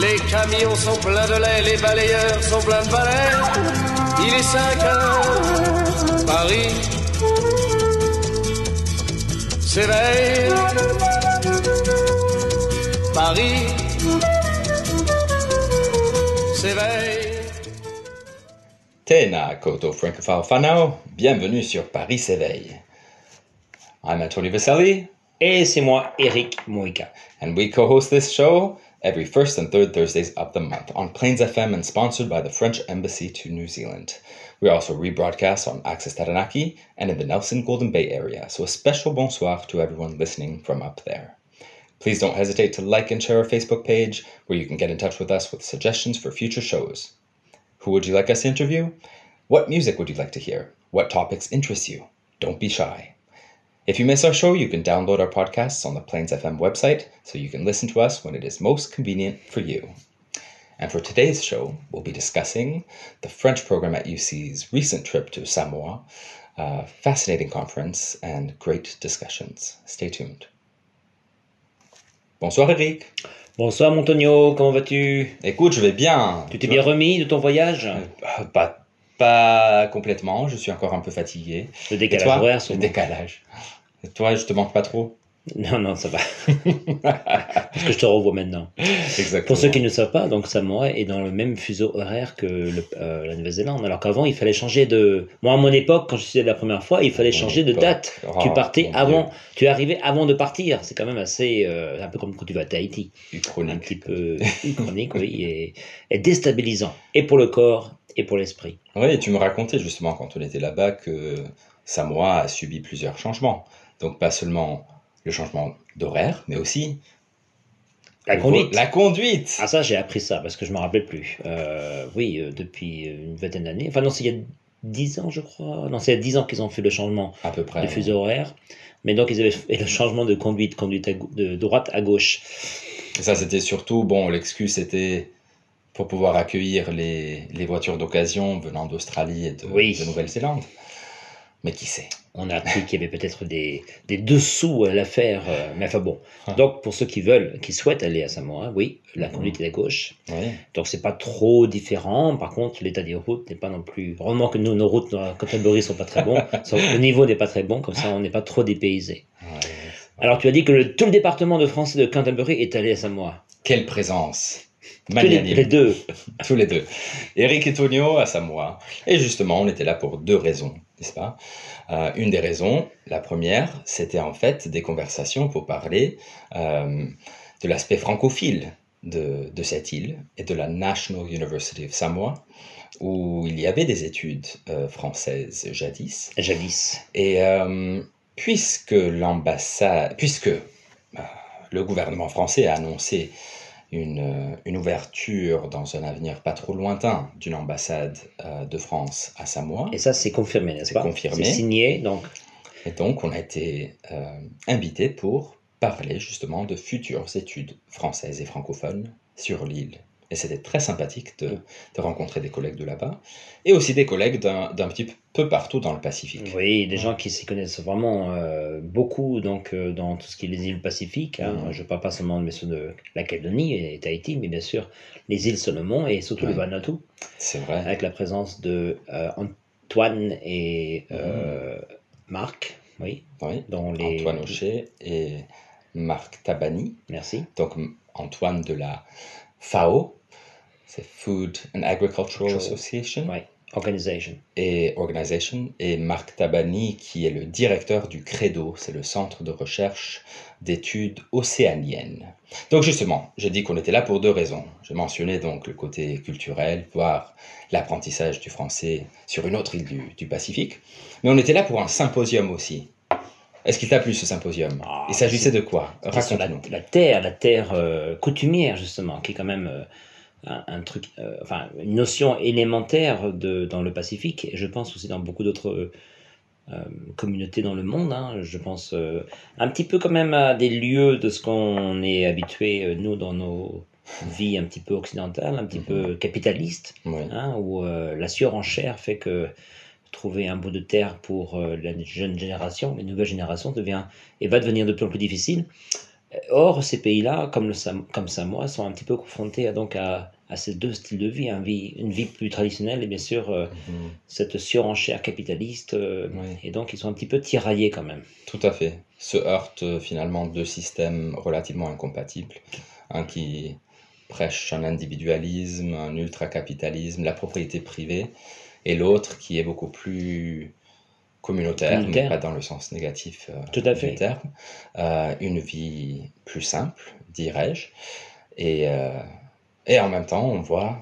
Les camions sont pleins de lait, les balayeurs sont pleins de balais. Il est 5 heures, Paris s'éveille. Paris s'éveille. Tēnā koto francophile bienvenue sur Paris s'éveille. I'm Anthony Vaselli, Et c'est moi, Eric Moïka. and we co-host this show every first and third Thursdays of the month on Plains FM and sponsored by the French Embassy to New Zealand. We also rebroadcast on Access Taranaki and in the Nelson Golden Bay area, so a special bonsoir to everyone listening from up there. Please don't hesitate to like and share our Facebook page where you can get in touch with us with suggestions for future shows. Who would you like us to interview? What music would you like to hear? What topics interest you? Don't be shy. If you miss our show, you can download our podcasts on the Plains FM website so you can listen to us when it is most convenient for you. And for today's show, we'll be discussing the French program at UC's recent trip to Samoa, a fascinating conference, and great discussions. Stay tuned. Bonsoir Eric. Bonsoir Montonio, comment vas-tu? Écoute, je vais bien. Tu t'es bien remis de ton voyage? Euh, Pas, pas complètement, je suis encore un peu fatigué. Le horaire, décalage. Et toi, je te manque pas trop Non, non, ça va. Parce que je te revois maintenant. Exactement. Pour ceux qui ne savent pas, donc Samoa est dans le même fuseau horaire que le- euh, la Nouvelle-Zélande. Alors qu'avant, il fallait changer de... Moi, à mon époque, quand je suis allé la première fois, il fallait changer de date. Oh, tu partais avant... Tu es arrivé avant de partir. C'est quand même assez... euh, un peu comme quand tu vas à Tahiti. Un Uchronique. petit peu chronique, oui, et, et déstabilisant. Et pour le corps, et pour l'esprit. Oui, et tu me racontais justement quand on était là-bas que Samoa a subi plusieurs changements. Donc pas seulement le changement d'horaire, mais aussi La conduite. La conduite. Ah ça j'ai appris ça parce que je me rappelais plus. Euh, oui, euh, depuis une vingtaine d'années. Enfin non, c'est il y a 10 ans je crois. Non, c'est il y a 10 ans qu'ils ont fait le changement À peu près. de fuseau horaire. Mais donc ils avaient fait le changement de conduite, conduite à de droite à gauche. Et ça, c'était surtout, bon, l'excuse c'était pour pouvoir accueillir les, les voitures d'occasion venant d'Australie et de, Oui. de Nouvelle-Zélande. Mais qui sait On a appris qu'il y avait peut-être des, des dessous à l'affaire. euh, mais enfin bon. Ah. Donc pour ceux qui veulent, qui souhaitent aller à Samoa, oui, la conduite est à gauche. Oui. Donc c'est pas trop différent. Par contre, l'état des routes n'est pas non plus. Heureusement que nous, nos routes à Canterbury sont pas très bons. Le niveau n'est pas très bon, comme ça on n'est pas trop dépaysé. Ouais. Alors tu as dit que le- tout le département de français de Canterbury est allé à Samoa. Quelle présence Magnanime. les deux. Tous les deux. Eric et Tonio à Samoa. Et justement, on était là pour deux raisons, n'est-ce pas? Euh, Une des raisons, la première, c'était en fait des conversations pour parler euh, de l'aspect francophile de, de cette île et de la National University of Samoa, où il y avait des études euh, françaises jadis. Jadis. Et puisque l'ambassade, puisque le gouvernement français a annoncé une, euh, une ouverture dans un avenir pas trop lointain d'une ambassade euh, de France à Samoa, Et ça c'est confirmé, n'est-ce C'est pas? confirmé. C'est signé, donc. et donc on a été euh, invité pour parler justement de futures études françaises et francophones sur l'île. Et c'était très sympathique de, de rencontrer des collègues de là-bas, et aussi des collègues d'un petit peu partout dans le Pacifique. Oui, des gens qui s'y connaissent vraiment euh, beaucoup donc euh, dans tout ce qui est les îles Pacifiques. hein. Mhm. Je ne parle pas seulement de, mais de la Calédonie et Tahiti, mais bien sûr les îles Solomon et surtout le. Vanuatu, C'est vrai. avec la présence de euh, Antoine et euh, Marc, oui, Oui. dans les. Antoine Aucher et Marc Tabani. Merci. Donc Antoine de la FAO, c'est Food and Agricultural. Association Ouais. Organisation. et Organization, et Marc Tabani qui est le directeur du CREDO, c'est le Centre de recherche d'études océaniennes. Donc justement, j'ai dit qu'on était là pour deux raisons. J'ai mentionné donc le côté culturel, voire l'apprentissage du français sur une autre île du, du Pacifique, mais on était là pour un symposium aussi. Est-ce qu'il t'a plu ce symposium? Ah, Il s'agissait de quoi? la, Raconte-nous. la terre, la terre euh, coutumière justement, qui est quand même euh, un, un truc, euh, enfin une notion élémentaire de, dans le Pacifique et je pense aussi dans beaucoup d'autres euh, euh, communautés dans le monde. hein. Je pense euh, un petit peu quand même à des lieux de ce qu'on est habitué nous dans nos vies un petit peu occidentales, un petit peu capitalistes, hein, où la surenchère fait que trouver un bout de terre pour la jeune génération, les nouvelles générations, devient et va devenir de plus en plus difficile. Or, ces pays-là, comme, le Sam- comme Samoa, sont un petit peu confrontés à, donc à, à ces deux styles de vie, un vie, une vie plus traditionnelle et bien sûr euh, Mhm. cette surenchère capitaliste. euh, Oui. Et donc, ils sont un petit peu tiraillés quand même. Tout à fait. Se heurtent euh, finalement deux systèmes relativement incompatibles. Un qui prêche un individualisme, un ultracapitalisme, la propriété privée, et l'autre qui est beaucoup plus communautaire, mais pas dans le sens négatif euh, Tout à du fait. terme. Euh, une vie plus simple, dirais-je. Et, euh, et en même temps, on voit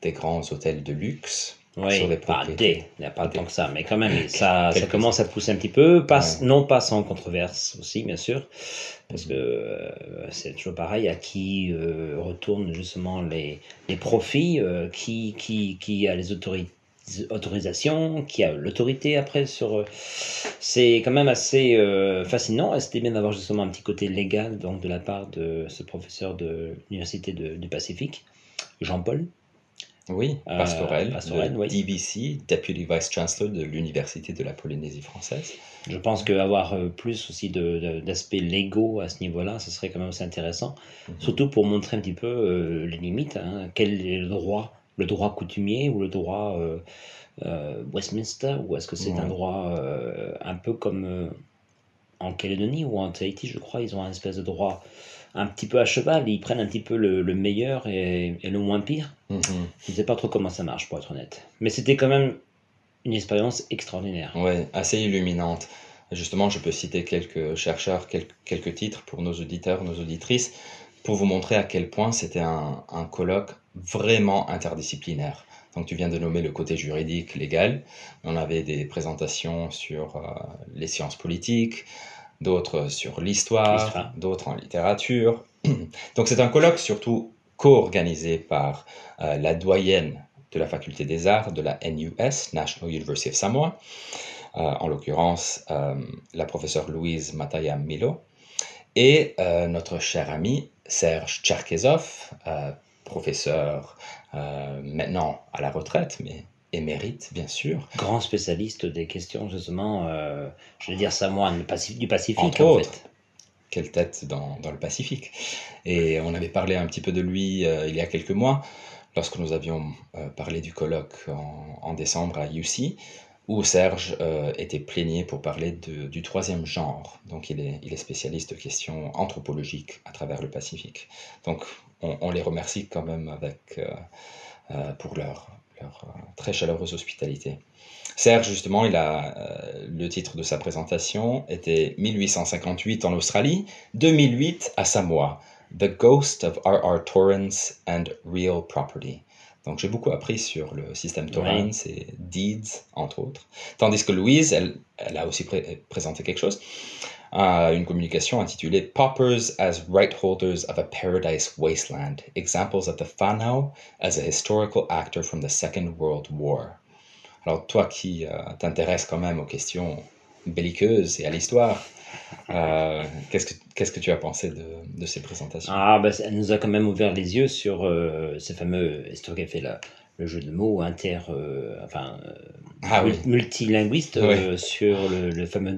des grands hôtels de luxe Oui, sur des pas des, il n'y a pas tant que ça, mais quand même, ça, commence à pousser un petit peu, pas, Ouais. non pas sans controverse aussi, bien sûr, parce que c'est toujours pareil, à qui retournent justement les, les profits, qui, qui, qui a les autori- autorisations, qui a l'autorité après sur... euh, c'est quand même assez euh, fascinant, et c'était bien d'avoir justement un petit côté légal donc de la part de ce professeur de l'Université du Pacifique, Jean-Paul? Oui, Euh, Pastorel, oui. DVC, Deputy Vice Chancellor de l'Université de la Polynésie française. Je pense qu'avoir euh, plus aussi d'aspects légaux à ce niveau-là, ce serait quand même assez intéressant. Mhm. Surtout pour montrer un petit peu euh, les limites. hein. Quel est le droit Le droit coutumier ou le droit euh, euh, Westminster Ou est-ce que c'est un droit euh, un peu comme en Calédonie ou en Tahiti, je crois, ils ont un espèce de droit un petit peu à cheval. Ils prennent un petit peu le, le meilleur et, et le moins pire. Mhm. Je ne sais pas trop comment ça marche, pour être honnête. Mais c'était quand même une expérience extraordinaire. Ouais, assez illuminante. Justement, je peux citer quelques chercheurs, quelques, quelques titres pour nos auditeurs, nos auditrices, pour vous montrer à quel point c'était un, un colloque vraiment interdisciplinaire. Donc, tu viens de nommer le côté juridique, légal. On avait des présentations sur euh, les sciences politiques, d'autres sur l'histoire, d'autres en littérature. Donc, c'est un colloque surtout co-organisé par euh, la doyenne de la faculté des arts de la NUS, National University of Samoa, euh, en l'occurrence la professeure Louise Mataya Milo, et notre cher ami Serge Tcherkezov, euh, professeur euh, maintenant à la retraite, mais émérite bien sûr, grand spécialiste des questions justement, euh, je vais dire samoan, du Pacifique, Entre en autres. fait. quelle tête dans, dans le Pacifique. Et on avait parlé un petit peu de lui il y a quelques mois, lorsque nous avions parlé du colloque en, en décembre à UC, où Serge euh, était plaigné pour parler du troisième genre. Donc il est, spécialiste de questions anthropologiques à travers le Pacifique. Donc on, les remercie quand même avec, euh, euh, pour leur, très chaleureuse hospitalité. Serge, justement, il a, le titre de sa présentation était 1858 en Australie, 2008 à Samoa, The Ghost of R.R. Torrance and Real Property. Donc j'ai beaucoup appris sur le système Torrance et Deeds, entre autres. Tandis que Louise, elle, elle a aussi pré- présenté quelque chose, euh, une communication intitulée Poppers as Right Holders of a Paradise Wasteland, Examples of the Whanau as a Historical Actor from the Second World War. Alors toi qui euh, t'intéresses quand même aux questions belliqueuses et à l'histoire, euh, qu'est-ce que qu'est-ce que tu as pensé de, de ces présentations? Ah, bah, elle nous a quand même ouvert les yeux sur euh, ce fameux fait la- le jeu de mots inter, euh, enfin, euh, Ah oui. multilinguiste euh, sur le, le fameux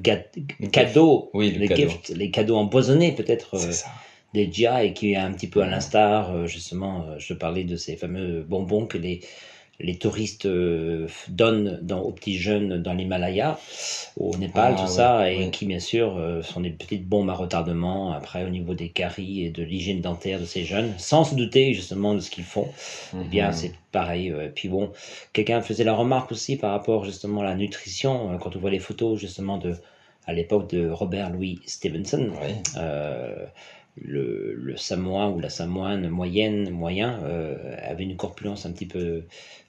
cadeau, Oui, le les cadeau. gifts, les cadeaux empoisonnés peut-être ça. des GI et qui est un petit peu à l'instar, justement, je te parlais de ces fameux bonbons que les, les touristes euh, donnent dans, aux petits jeunes dans l'Himalaya, au Népal, Ah, tout ouais, ça, et qui, bien sûr, euh, sont des petites bombes à retardement après au niveau des caries et de l'hygiène dentaire de ces jeunes, sans se douter justement de ce qu'ils font. Eh bien, Mhm. c'est pareil. puis bon, quelqu'un faisait la remarque aussi par rapport justement à la nutrition, euh, quand on voit les photos justement de, à l'époque de Robert Louis Stevenson, euh, le, le Samoa ou la Samoane moyenne, moyen, euh, avait une corpulence un petit peu.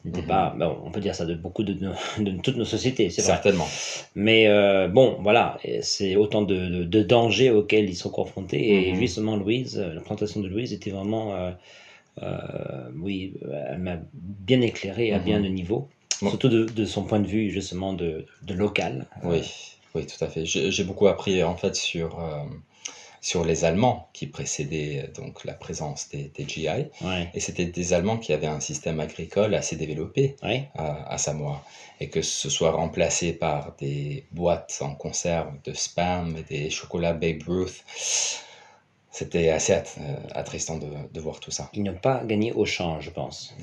n'était pas. bon, on peut dire ça de beaucoup de, toutes nos sociétés, c'est vrai. Certainement. Mais euh, bon, voilà, c'est autant de, de, dangers auxquels ils sont confrontés. Et Mhm. justement, Louise, la présentation de Louise était vraiment. euh, oui, elle m'a bien éclairé à Mhm. bien de niveaux. Bon. Surtout de, son point de vue, justement, de, de local. Oui, oui, tout à fait. J'ai beaucoup appris en fait sur, sur les Allemands qui précédaient euh, donc la présence des, des GI. Ouais, Et c'était des Allemands qui avaient un système agricole assez développé ouais. à, à Samoa. Et que ce soit remplacé par des boîtes en conserve de spam et des chocolats Babe Ruth, c'était assez att- euh, attristant de, de voir tout ça. Ils n'ont pas gagné au change, je pense.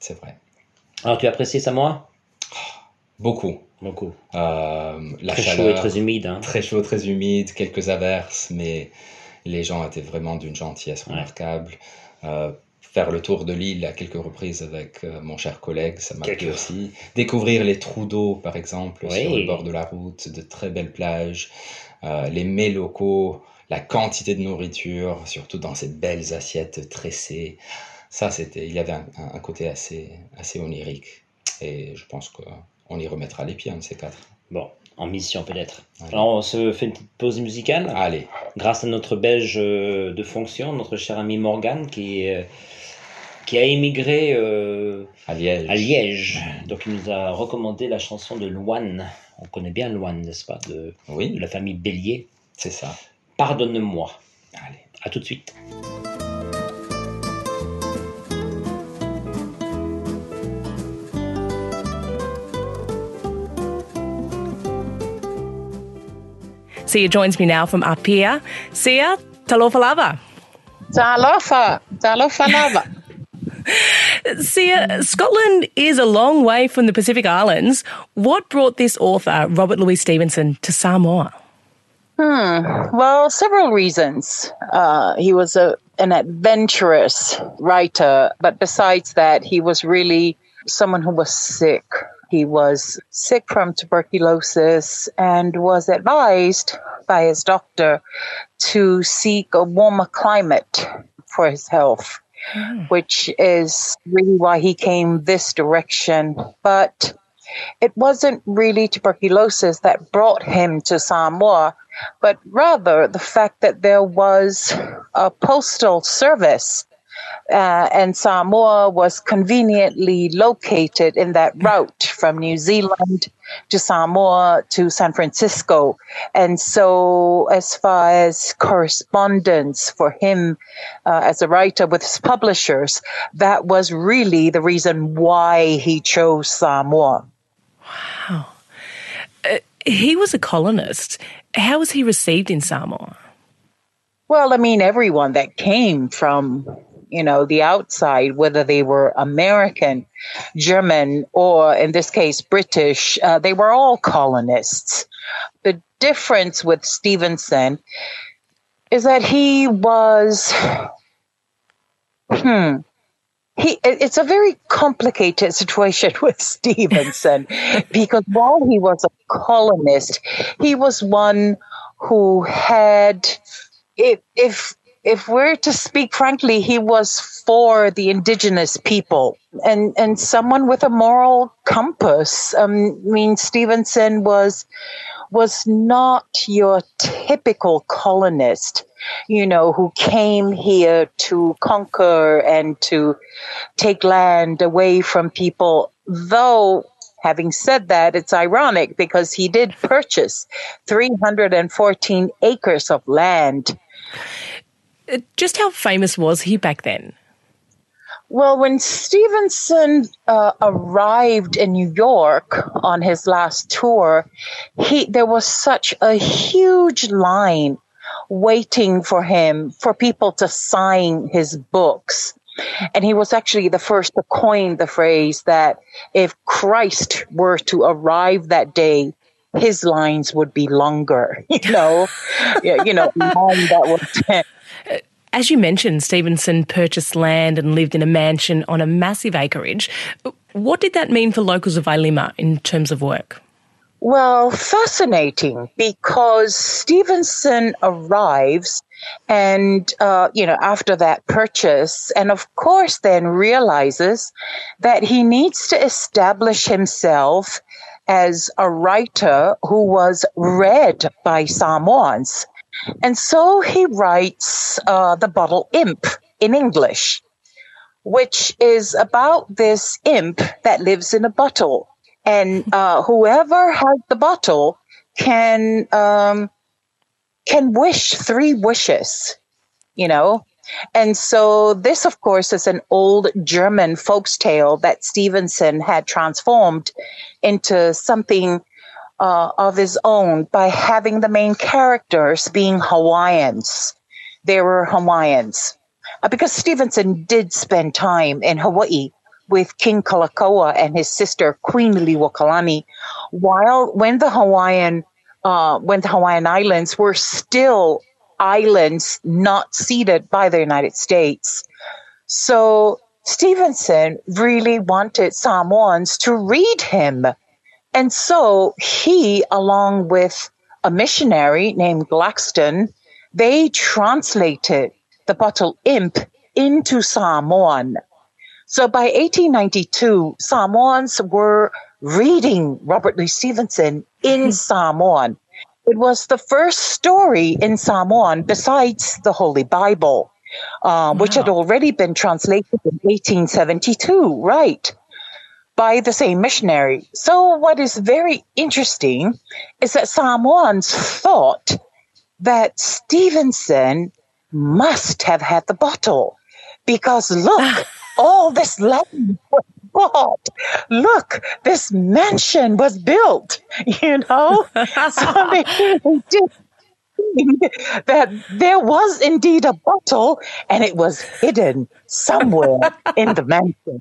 C'est vrai. Alors, tu as apprécié Samoa? Beaucoup. Beaucoup. Euh, la très chaud et chaleur, très humide. Hein. très chaud, très humide, quelques averses, mais les gens étaient vraiment d'une gentillesse remarquable. Euh, faire le tour de l'île à quelques reprises avec euh, mon cher collègue, ça m'a plu aussi. Découvrir les trous d'eau, par exemple, Oui. sur le bord de la route, de très belles plages, euh, les mets locaux, la quantité de nourriture, surtout dans ces belles assiettes tressées. Ça, c'était, il y avait un, un- côté assez, assez onirique. Et je pense qu'on y remettra les pieds, un de ces quatre. Bon, en mission peut-être. Alors, on se fait une petite pause musicale. Allez. grâce à notre belge euh, de fonction, notre cher ami Morgan, qui, euh, qui a émigré euh, À Liège. à Liège. Donc il nous a recommandé la chanson de Loane. On connaît bien Loane, n'est-ce pas, de, de Oui, la famille Bélier. c'est ça. Pardonne-moi. Allez. À tout de suite. Sia joins me now from Apia. Sia, talofa lava. Talofa, talofa lava. Sia, Scotland is a long way from the Pacific Islands. What brought this author, Robert Louis Stevenson, to Samoa? Well, several reasons. Uh, he was a, an adventurous writer, but besides that, he was really someone who was sick. He was sick from tuberculosis and was advised by his doctor to seek a warmer climate for his health, hmm. which is really why he came this direction. But it wasn't really tuberculosis that brought him to Samoa, but rather the fact that there was a postal service. Uh, and Samoa was conveniently located in that route from New Zealand to Samoa to San Francisco. And so, as far as correspondence for him uh, as a writer with his publishers, that was really the reason why he chose Samoa. Wow. He was a colonist. How was he received in Samoa? Well, I mean, everyone that came from, you know, the outside, whether they were American, German, or in this case, British, uh, they were all colonists. The difference with Stevenson is that he was, hmm, he, it's a very complicated situation with Stevenson because while he was a colonist, he was one who had if if if we're to speak frankly, he was for the indigenous people and and someone with a moral compass. Um, I mean, Stevenson was was not your typical colonist, you know, who came here to conquer and to take land away from people. Though, having said that, it's ironic because he did purchase 314 acres of land Just how famous was he back then? Well, when Stevenson uh, arrived in New York on his last tour, he there was such a huge line waiting for him for people to sign his books. And he was actually the first to coin the phrase that if Christ were to arrive that day, his lines would be longer. You know, Yeah, you know, that was As you mentioned, Stevenson purchased land and lived in a mansion on a massive acreage. What did that mean for locals of Ailima in terms of work? Well, fascinating because Stevenson arrives and, uh, you know, after that purchase, and of course, then realizes that he needs to establish himself as a writer who was read by Samoans. And so he writes uh, The Bottle Imp in English, which is about this imp that lives in a bottle. And uh, whoever has the bottle can um, can wish three wishes, you know. And so this, of course, is an old German folks tale that Stevenson had transformed into something uh, of his own by having the main characters being Hawaiians. They were Hawaiians. Uh, because Stevenson did spend time in Hawaii with King Kalakaua and his sister Queen Liliuokalani, while when the Hawaiian uh, when the Hawaiian Islands were still islands not ceded by the United States. So Stevenson really wanted Samoans to read him. And so he, along with a missionary named Glaxton, they translated the bottle imp into Samoan. So by 1892, Samoans were reading Robert Louis Stevenson in Samoan. It was the first story in Samoan besides the Holy Bible, uh, which had already been translated in 1872, right? By the same missionary. So, what is very interesting is that Samoans thought that Stevenson must have had the bottle because look, all this land was bought. Look, this mansion was built, you know? so they, they did that there was indeed a bottle and it was hidden somewhere in the mansion.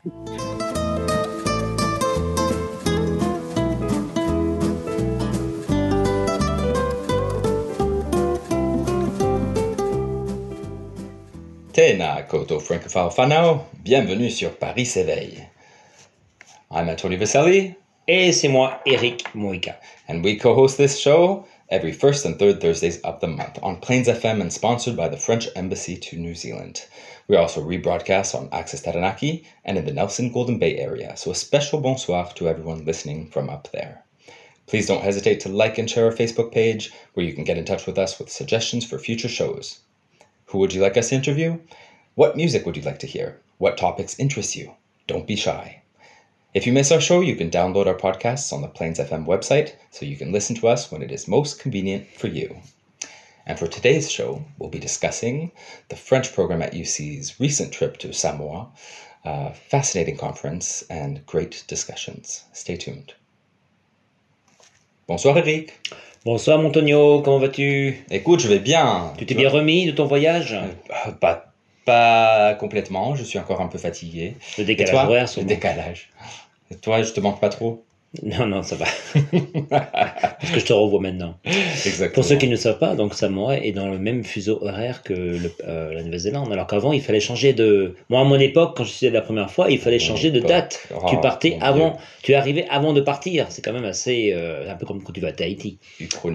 Tēnā koutou francophile whanau, bienvenue sur Paris s'éveille. I'm Anthony Vaselli, Et c'est moi, Eric Moïka. and we co-host this show every first and third Thursdays of the month on Plains FM and sponsored by the French Embassy to New Zealand. We also rebroadcast on Access Taranaki and in the Nelson Golden Bay area, so a special bonsoir to everyone listening from up there. Please don't hesitate to like and share our Facebook page where you can get in touch with us with suggestions for future shows. Who would you like us to interview? What music would you like to hear? What topics interest you? Don't be shy. If you miss our show, you can download our podcasts on the Plains FM website so you can listen to us when it is most convenient for you. And for today's show, we'll be discussing the French program at UC's recent trip to Samoa, a fascinating conference, and great discussions. Stay tuned. Bonsoir Eric. Bonsoir, Montonio, comment vas-tu Écoute, je vais bien. Tu t'es bien remis de ton voyage Euh, Pas, pas complètement, je suis encore un peu fatigué. Le décalage toi horaire, Le décalage. Et toi, je te manque pas trop Non, non, ça va. Parce que je te revois maintenant. Exactement. Pour ceux qui ne le savent pas, donc Samoa est dans le même fuseau horaire que le- euh, la Nouvelle-Zélande. Alors qu'avant, il fallait changer de. Moi, à mon époque, quand je suis allé la première fois, il fallait changer de date. Oh, tu partais avant. Dieu. Tu arrivé avant de partir. C'est quand même assez. euh, un peu comme quand tu vas à Tahiti.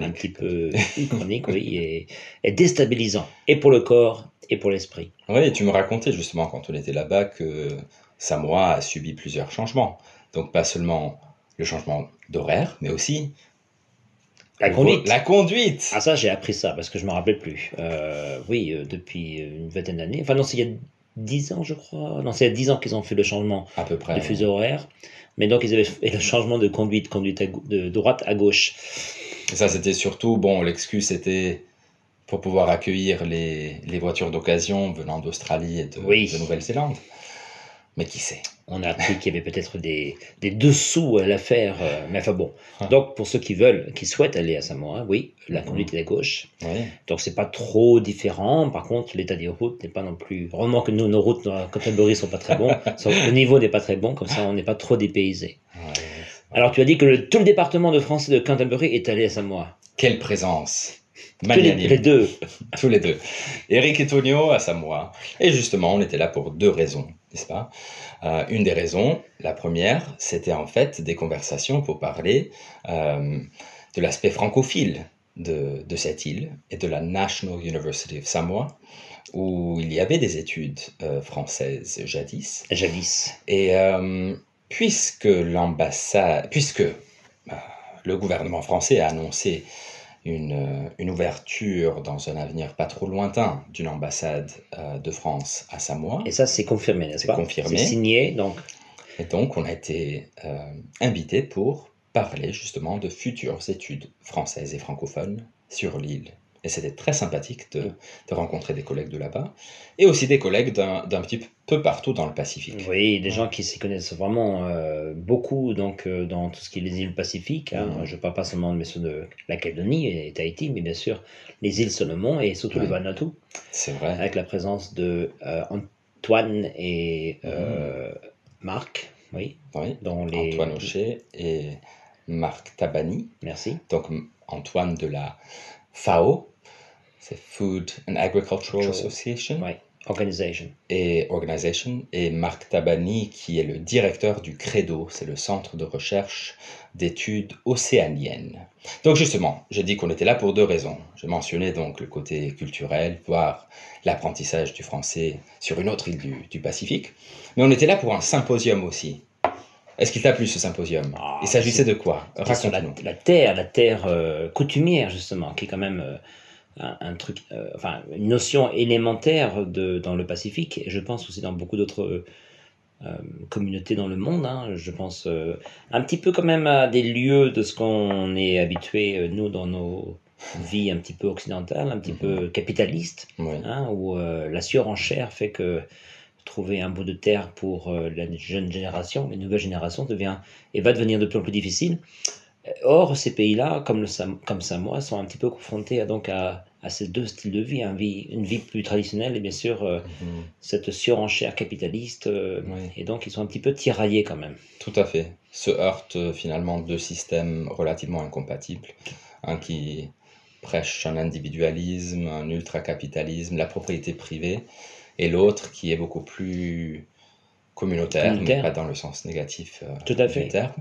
Un petit peu chronique, oui, et, et déstabilisant. Et pour le corps, et pour l'esprit. Oui, tu me racontais justement quand on était là-bas que Samoa a subi plusieurs changements. Donc pas seulement le changement d'horaire, mais aussi La conduite. La conduite. Ah ça j'ai appris ça parce que je me rappelais plus. Euh, oui, euh, depuis une vingtaine d'années. Enfin non, c'est il y a 10 ans je crois. Non, c'est il y a 10 ans qu'ils ont fait le changement à peu près. de fuseau horaire. Mais donc ils avaient fait le changement de conduite, conduite à de droite à gauche. Et ça, c'était surtout, bon, l'excuse c'était pour pouvoir accueillir les, les voitures d'occasion venant d'Australie et de, Oui. de Nouvelle-Zélande. Mais qui sait? On a appris qu'il y avait peut-être des, des dessous à l'affaire. euh, mais enfin bon. Ah. Donc pour ceux qui veulent, qui souhaitent aller à Samoa, oui, la Mhm. conduite est à gauche. Oui. Donc c'est pas trop différent. Par contre, l'état des routes n'est pas non plus. Heureusement que nous, nos routes à Canterbury sont pas très bons. Le niveau n'est pas très bon, comme ça on n'est pas trop dépaysé. Ouais. Alors tu as dit que le- tout le département de français de Canterbury est allé à Samoa. Quelle présence les, les, deux. Tous les deux. Eric et Tonio à Samoa. Et justement, on était là pour deux raisons, n'est-ce pas? Euh, Une des raisons, la première, c'était en fait des conversations pour parler euh, de l'aspect francophile de, de, cette île et de la National University of Samoa, où il y avait des études euh, françaises jadis. Jadis. Et puisque l'ambassade, puisque le gouvernement français a annoncé une, une, ouverture dans un avenir pas trop lointain d'une ambassade euh, de France à Samoa. Et ça, c'est confirmé, n'est-ce pas? C'est confirmé. C'est signé, donc. Et donc, on a été euh, invité pour parler justement de futures études françaises et francophones sur l'île. Et c'était très sympathique de, de, rencontrer des collègues de là-bas et aussi des collègues d'un petit peu partout dans le Pacifique. Oui, des gens qui s'y connaissent vraiment euh, beaucoup donc, euh, dans tout ce qui est les îles Pacifiques. Hein. Mmh. Je ne parle pas seulement de, de la Calédonie et Tahiti, mais bien sûr les îles Solomon et surtout ouais. le Vanuatu. C'est vrai. Avec la présence de euh, Antoine et mmh. Marc. Oui, oui. Dans les... Antoine Aucher et Marc Tabani. Merci. Donc Antoine de la FAO, c'est Food and Agricultural Association. Ouais. Organization. Et Organization. Et Marc Tabani, qui est le directeur du CREDO, c'est le Centre de recherche d'études océaniennes. Donc justement, j'ai dit qu'on était là pour deux raisons. J'ai mentionné donc le côté culturel, voire l'apprentissage du français sur une autre île du, du, Pacifique. Mais on était là pour un symposium aussi. Est-ce qu'il t'a plu ce symposium? Ah, Il s'agissait de quoi? Raconte-nous. La, la, terre, la terre euh, coutumière justement, qui est quand même... Euh, un, un truc, euh, enfin, une notion élémentaire de, dans le Pacifique, et je pense aussi dans beaucoup d'autres euh, communautés dans le monde. Hein, je pense euh, un petit peu quand même à des lieux de ce qu'on est habitué, nous, dans nos vies un petit peu occidentales, un petit mm -hmm. peu capitalistes, oui. hein, où la surenchère fait que trouver un bout de terre pour la jeune génération, les nouvelles générations, devient et va devenir de plus en plus difficile. Or, ces pays-là, comme, le Sam comme Samoa, sont un petit peu confrontés à, donc à, à, ces deux styles de vie, hein, vie, une vie plus traditionnelle et bien sûr euh, -hmm. cette surenchère capitaliste, euh, oui. et donc ils sont un petit peu tiraillés quand même. Tout à fait. Se heurtent euh, finalement deux systèmes relativement incompatibles. Un qui prêche un individualisme, un ultracapitalisme, la propriété privée, et l'autre qui est beaucoup plus communautaire, mais pas dans le sens négatif euh, Tout à fait. du terme.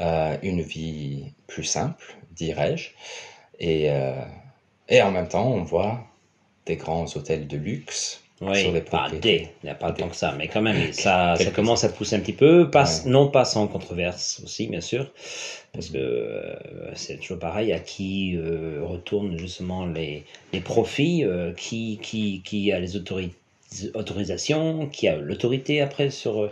Euh, une vie plus simple, dirais-je. Et, euh, et en même temps, on voit des grands hôtels de luxe. Oui, sur les pas des, il n'y a pas tant que ça, mais quand même, ça, ça commence à pousser un petit peu, pas, ouais. non pas sans controverse aussi, bien sûr, parce que euh, c'est toujours pareil, à qui euh, retournent justement les, les profits, euh, qui, qui, qui a les autorités autorisation, qui a l'autorité après sur.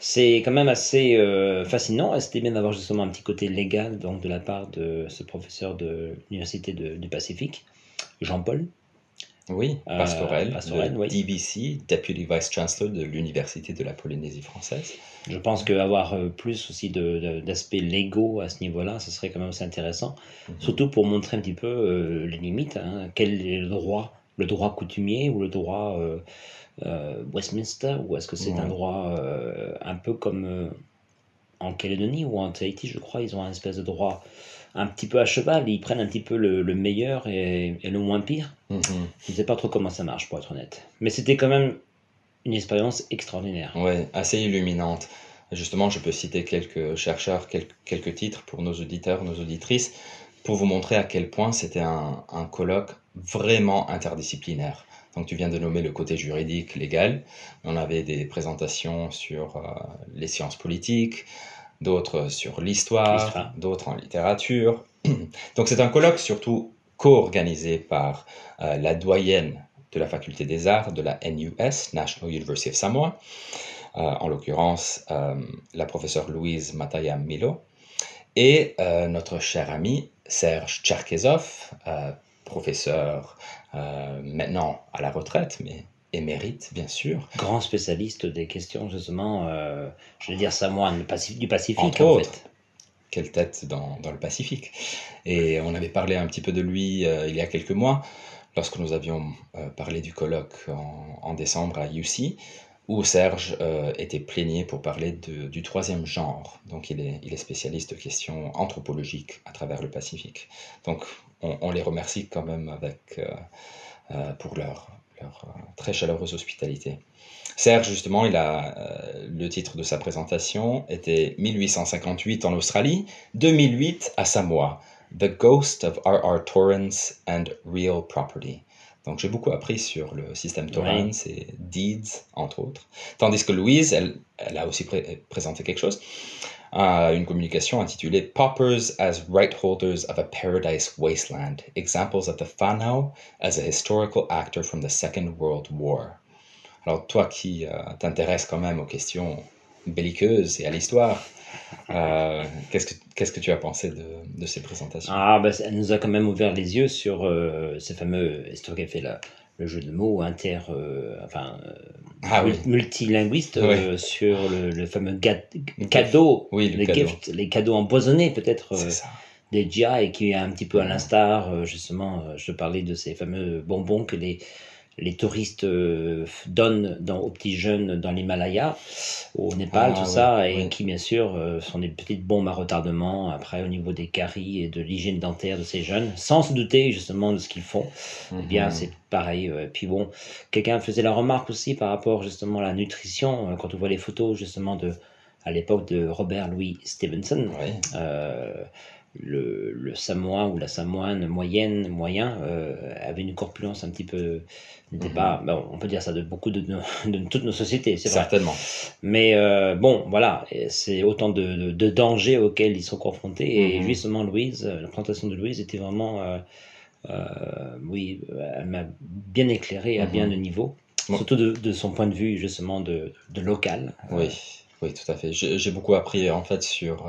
C'est quand même assez euh, fascinant. Et c'était bien d'avoir justement un petit côté légal donc de la part de ce professeur de l'université du Pacifique, Jean-Paul? Oui, Pastorel, euh, Pastorel oui. DVC, Deputy Vice Chancellor de l'Université de la Polynésie française. Je pense qu'avoir euh, plus aussi d'aspects légaux à ce niveau-là, ce serait quand même assez intéressant, mm -hmm. surtout pour montrer un petit peu euh, les limites, hein, quel est le droit le droit coutumier ou le droit euh, euh, Westminster ou est-ce que c'est ouais. un droit euh, un peu comme en Calédonie ou en Tahiti je crois ils ont un espèce de droit un petit peu à cheval ils prennent un petit peu le, le meilleur et, et, le moins pire mm -hmm. je ne sais pas trop comment ça marche pour être honnête mais c'était quand même une expérience extraordinaire ouais assez illuminante justement je peux citer quelques chercheurs quelques, quelques titres pour nos auditeurs nos auditrices pour vous montrer à quel point c'était un, un colloque vraiment interdisciplinaire. Donc tu viens de nommer le côté juridique, légal. On avait des présentations sur euh, les sciences politiques, d'autres sur l'histoire, d'autres en littérature. Donc c'est un colloque surtout co-organisé par euh, la doyenne de la faculté des arts de la NUS, National University of Samoa, euh, en l'occurrence la professeure Louise Mataya Milo, et notre cher ami Serge Tcherkezov, professeur euh, maintenant à la retraite, mais émérite, bien sûr. Grand spécialiste des questions, justement, euh, je vais dire samoan, du Pacifique, Entre en autres. Fait. Quelle tête dans, dans, le Pacifique. Et on avait parlé un petit peu de lui euh, il y a quelques mois, lorsque nous avions parlé du colloque en, en, décembre à UC, où Serge euh, était plaigné pour parler du troisième genre. Donc il est, spécialiste de questions anthropologiques à travers le Pacifique. Donc on, les remercie quand même avec, pour leur, leur très chaleureuse hospitalité. Serge, justement, il a le titre de sa présentation était 1858 en Australie, 2008 à Samoa, The Ghost of R.R. Torrance and Real Property. Donc j'ai beaucoup appris sur le système Torrance et Deeds, entre autres. Tandis que Louise, elle, elle a aussi présenté quelque chose, euh, une communication intitulée Poppers as right holders of a paradise wasteland, examples of the Whanau as a historical actor from the Second World War. Alors toi qui euh, t'intéresses quand même aux questions belliqueuses et à l'histoire, euh, qu'est-ce, que, qu'est-ce que tu as pensé de, de ces présentations? Ah, ben, elle nous a quand même ouvert les yeux sur euh, ces fameux fait là le jeu de mots inter, euh, enfin, ah, oui. multilinguiste sur le, fameux cadeau, oui, les, cadeau. les cadeaux empoisonnés peut-être des GI et qui est un petit peu à l'instar, justement, je te parlais de ces fameux bonbons que les les touristes euh, donnent dans, aux petits jeunes dans l'Himalaya, au Népal, ah, tout ça, et qui bien sûr euh, sont des petites bombes à retardement après au niveau des caries et de l'hygiène dentaire de ces jeunes, sans se douter justement de ce qu'ils font. Eh bien, mhm. c'est pareil. Et puis bon, quelqu'un faisait la remarque aussi par rapport justement à la nutrition, euh, quand on voit les photos justement de à l'époque de Robert Louis Stevenson le, le Samoa ou la Samoane moyenne, moyen, euh, avait une corpulence un petit peu. n'était pas. Mhm. on peut dire ça de beaucoup de, de, toutes nos sociétés, c'est vrai. Certainement. Mais euh, bon, voilà, c'est autant de, de, dangers auxquels ils sont confrontés. Et mhm. justement, Louise, la présentation de Louise était vraiment. Euh, oui, elle m'a bien éclairé à bien mhm. de niveaux. Surtout de, son point de vue, justement, de, local. Oui, oui, tout à fait. J'ai beaucoup appris, en fait, sur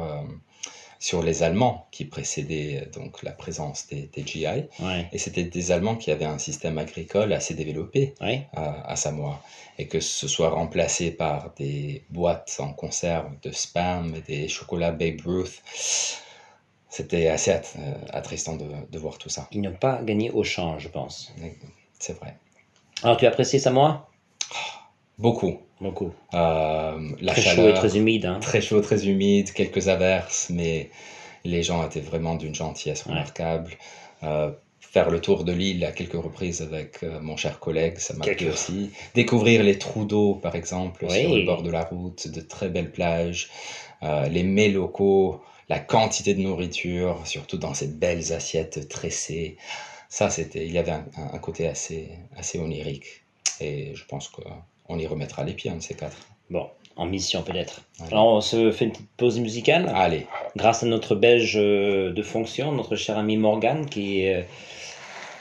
sur les Allemands qui précédaient euh, donc la présence des, GI. Et c'était des Allemands qui avaient un système agricole assez développé à, Samoa. Et que ce soit remplacé par des boîtes en conserve de spam des chocolats Babe Ruth, c'était assez euh, attristant de, de, voir tout ça. Ils n'ont pas gagné au change, je pense. C'est vrai. Alors, tu as apprécié Samoa? Beaucoup. Beaucoup. Euh, la très chaud et très humide. Hein. Très chaud, très humide, quelques averses, mais les gens étaient vraiment d'une gentillesse remarquable. Euh, faire le tour de l'île à quelques reprises avec euh, mon cher collègue, ça m'a plu aussi. Découvrir les trous d'eau, par exemple, sur le bord de la route, de très belles plages, les mets locaux, la quantité de nourriture, surtout dans ces belles assiettes tressées. Ça, c'était, il y avait un, un, côté assez, assez onirique. Et je pense que on y remettra les pieds, un de ces quatre. Bon, en mission peut-être. Alors on se fait une petite pause musicale. Allez. Grâce à notre belge euh, de fonction, notre cher ami Morgan, qui, euh,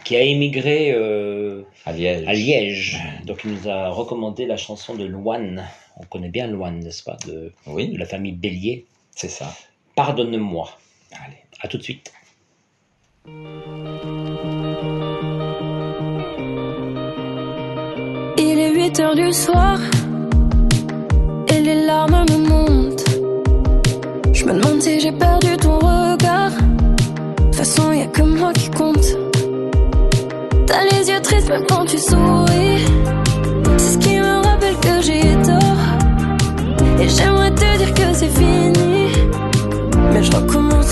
qui a émigré euh, à Liège. À Liège. Donc il nous a recommandé la chanson de Loane. On connaît bien Loane, n'est-ce pas de, oui. de la famille Bélier. C'est ça. Pardonne-moi. Allez. À tout de suite. Il est 8 heures du soir et les larmes me montent. Je me demande si j'ai perdu ton regard. De toute façon, y a que moi qui compte. T'as les yeux tristes même quand tu souris. C'est ce qui me rappelle que j'ai tort. Et j'aimerais te dire que c'est fini. Mais je recommence